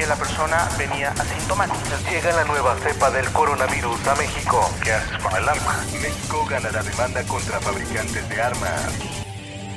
Que la persona venía asintomática. Llega la nueva cepa del coronavirus a México. ¿Qué haces con el arma? México gana la demanda contra fabricantes de armas.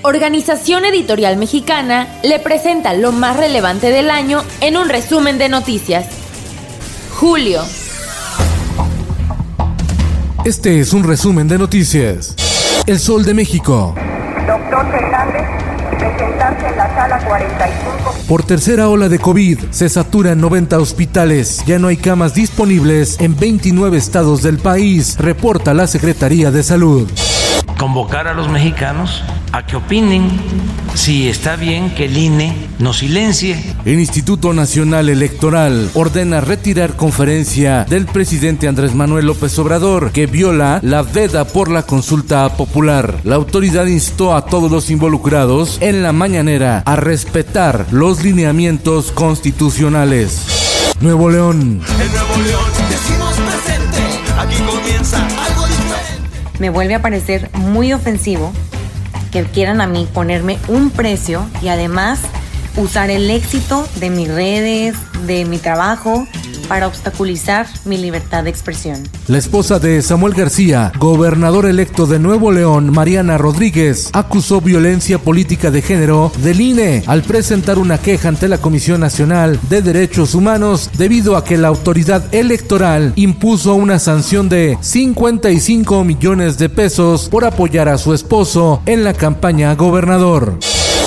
Organización Editorial Mexicana le presenta lo más relevante del año en un resumen de noticias. Julio. Este es un resumen de noticias. El Sol de México. Doctor Fernández, presentarse en la sala 45. Por tercera ola de COVID, se saturan 90 hospitales. Ya no hay camas disponibles en 29 estados del país, reporta la Secretaría de Salud. Convocar a los mexicanos a que opinen si está bien que el INE nos silencie. El Instituto Nacional Electoral ordena retirar conferencia del presidente Andrés Manuel López Obrador que viola la veda por la consulta popular. La autoridad instó a todos los involucrados en la mañanera a respetar los lineamientos constitucionales. Nuevo León. En Nuevo León decimos presente, aquí. Me vuelve a parecer muy ofensivo que quieran a mí ponerme un precio y además usar el éxito de mis redes, de mi trabajo, para obstaculizar mi libertad de expresión. La esposa de Samuel García, gobernador electo de Nuevo León, Mariana Rodríguez, acusó violencia política de género del INE al presentar una queja ante la Comisión Nacional de Derechos Humanos debido a que la autoridad electoral impuso una sanción de 55 millones de pesos por apoyar a su esposo en la campaña gobernador.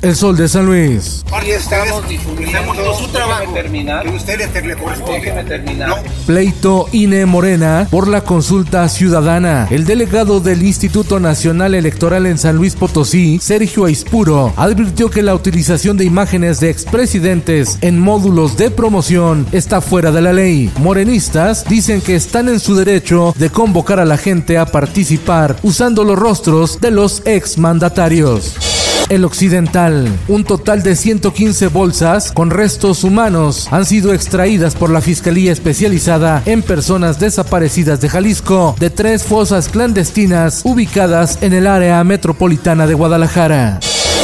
El Sol de San Luis. Aquí estamos difundiendo su trabajo. terminar. Que usted le corresponde. Déjeme terminar. No. Pleito INE Morena por la consulta ciudadana. El delegado del Instituto Nacional Electoral en San Luis Potosí, Sergio Aispuro, advirtió que la utilización de imágenes de expresidentes en módulos de promoción está fuera de la ley. Morenistas dicen que están en su derecho de convocar a la gente a participar usando los rostros de los exmandatarios. El Occidental. Un total de 115 bolsas con restos humanos han sido extraídas por la Fiscalía Especializada en Personas Desaparecidas de Jalisco de tres fosas clandestinas ubicadas en el área metropolitana de Guadalajara.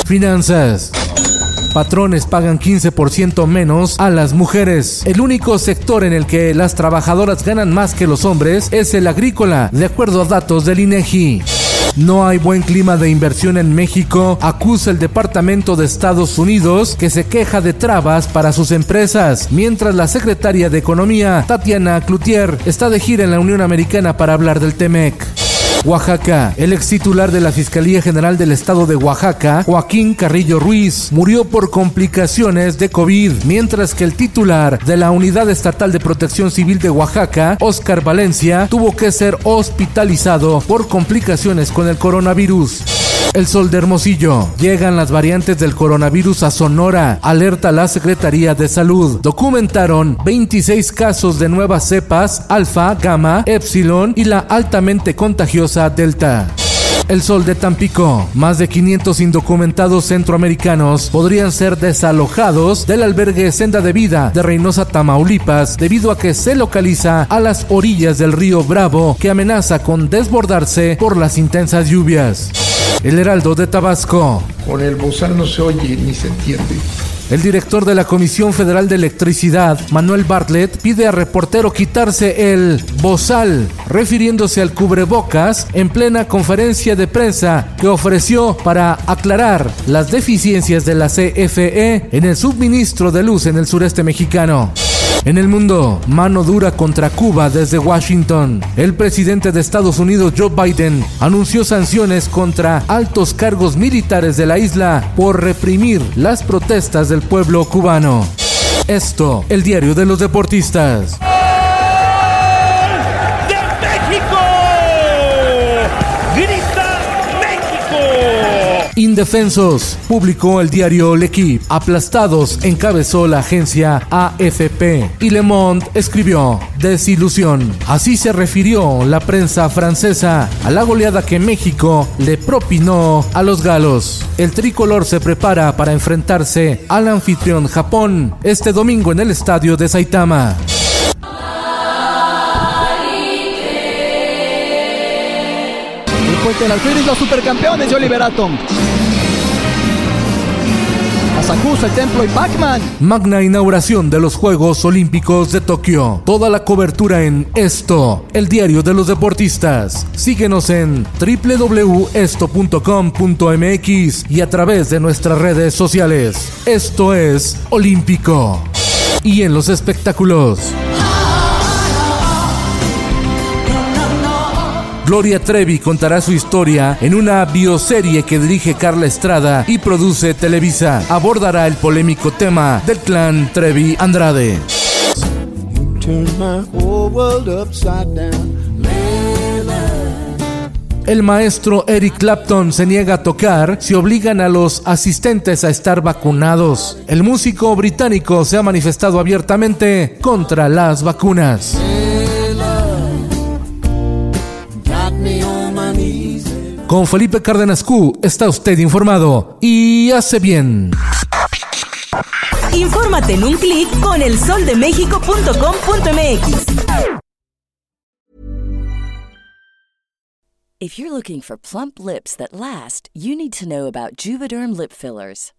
Finanzas. Patrones pagan 15% menos a las mujeres. El único sector en el que las trabajadoras ganan más que los hombres es el agrícola, de acuerdo a datos del INEGI. No hay buen clima de inversión en México, acusa el Departamento de Estados Unidos que se queja de trabas para sus empresas, mientras la secretaria de Economía, Tatiana Cloutier, está de gira en la Unión Americana para hablar del TEMEC. Oaxaca. El ex titular de la Fiscalía General del Estado de Oaxaca, Joaquín Carrillo Ruiz, murió por complicaciones de COVID, mientras que el titular de la Unidad Estatal de Protección Civil de Oaxaca, Oscar Valencia, tuvo que ser hospitalizado por complicaciones con el coronavirus. El sol de Hermosillo. Llegan las variantes del coronavirus a Sonora. Alerta la Secretaría de Salud. Documentaron 26 casos de nuevas cepas, alfa, gamma, epsilon y la altamente contagiosa delta. El Sol de Tampico. Más de 500 indocumentados centroamericanos podrían ser desalojados del albergue Senda de Vida de Reynosa, Tamaulipas, debido a que se localiza a las orillas del río Bravo, que amenaza con desbordarse por las intensas lluvias. El Heraldo de Tabasco. Con el bozal no se oye ni se entiende. El director de la Comisión Federal de Electricidad, Manuel Bartlett, pide a reportero quitarse el bozal, refiriéndose al cubrebocas en plena conferencia de prensa que ofreció para aclarar las deficiencias de la CFE en el suministro de luz en el sureste mexicano. En el mundo, mano dura contra Cuba desde Washington. El presidente de Estados Unidos, Joe Biden, anunció sanciones contra altos cargos militares de la isla por reprimir las protestas del pueblo cubano. Esto, el diario de los deportistas. Indefensos, publicó el diario L'Equipe. Aplastados, encabezó la agencia AFP. Y Le Monde escribió, desilusión. Así se refirió la prensa francesa a la goleada que México le propinó a los galos. El tricolor se prepara para enfrentarse al anfitrión Japón este domingo en el estadio de Saitama. Los supercampeones. Templo y Pac-Man. Magna inauguración de los Juegos Olímpicos de Tokio. Toda la cobertura en Esto, el diario de los deportistas. Síguenos en www.esto.com.mx y a través de nuestras redes sociales. Esto es Olímpico. Y en los espectáculos. Gloria Trevi contará su historia en una bioserie que dirige Carla Estrada y produce Televisa. Abordará el polémico tema del clan Trevi Andrade. El maestro Eric Clapton se niega a tocar si obligan a los asistentes a estar vacunados. El músico británico se ha manifestado abiertamente contra las vacunas. Con Felipe Cárdenas Q está usted informado y hace bien. Infórmate en un clic con elsoldemexico.com.mx. If you're looking for plump lips that last, you need to know about Juvederm lip fillers.